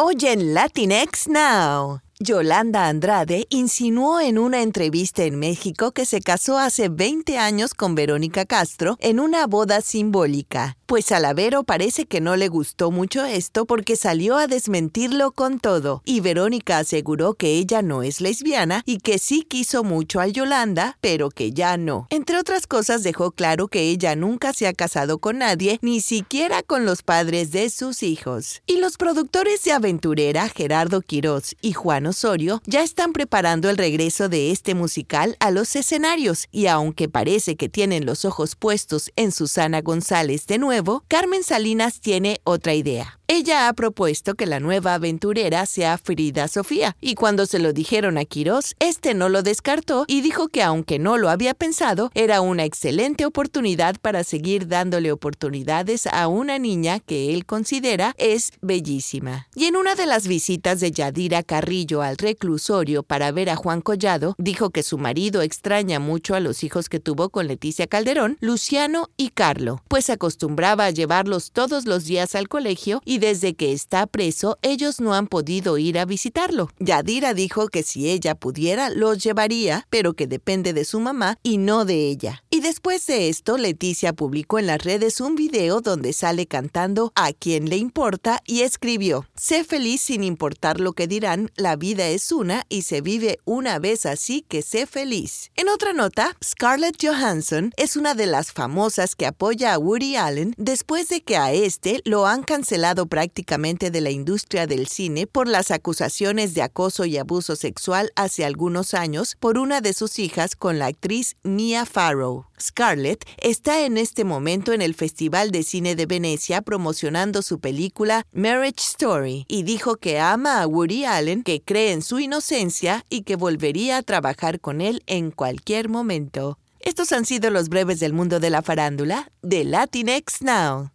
Oye en Latinx Now. Yolanda Andrade insinuó en una entrevista en México que se casó hace 20 años con Verónica Castro en una boda simbólica. Pues a parece que no le gustó mucho esto porque salió a desmentirlo con todo, y Verónica aseguró que ella no es lesbiana y que sí quiso mucho a Yolanda, pero que ya no. Entre otras cosas dejó claro que ella nunca se ha casado con nadie, ni siquiera con los padres de sus hijos. Y los productores de Aventurera, Gerardo Quiroz y Juan Osorio, ya están preparando el regreso de este musical a los escenarios, y aunque parece que tienen los ojos puestos en Susana González de nuevo, Carmen Salinas tiene otra idea. Ella ha propuesto que la nueva aventurera sea Frida Sofía, y cuando se lo dijeron a Quirós, este no lo descartó y dijo que aunque no lo había pensado, era una excelente oportunidad para seguir dándole oportunidades a una niña que él considera es bellísima. Y en una de las visitas de Yadira Carrillo al reclusorio para ver a Juan Collado, dijo que su marido extraña mucho a los hijos que tuvo con Leticia Calderón, Luciano y Carlo, pues acostumbraba a llevarlos todos los días al colegio desde que está preso ellos no han podido ir a visitarlo. Yadira dijo que si ella pudiera los llevaría, pero que depende de su mamá y no de ella. Y después de esto, Leticia publicó en las redes un video donde sale cantando A quien le importa y escribió, Sé feliz sin importar lo que dirán, la vida es una y se vive una vez así que sé feliz. En otra nota, Scarlett Johansson es una de las famosas que apoya a Woody Allen después de que a este lo han cancelado prácticamente de la industria del cine por las acusaciones de acoso y abuso sexual hace algunos años por una de sus hijas con la actriz Mia Farrow. Scarlett está en este momento en el Festival de Cine de Venecia promocionando su película Marriage Story y dijo que ama a Woody Allen, que cree en su inocencia y que volvería a trabajar con él en cualquier momento. Estos han sido los breves del mundo de la farándula de Latinx Now.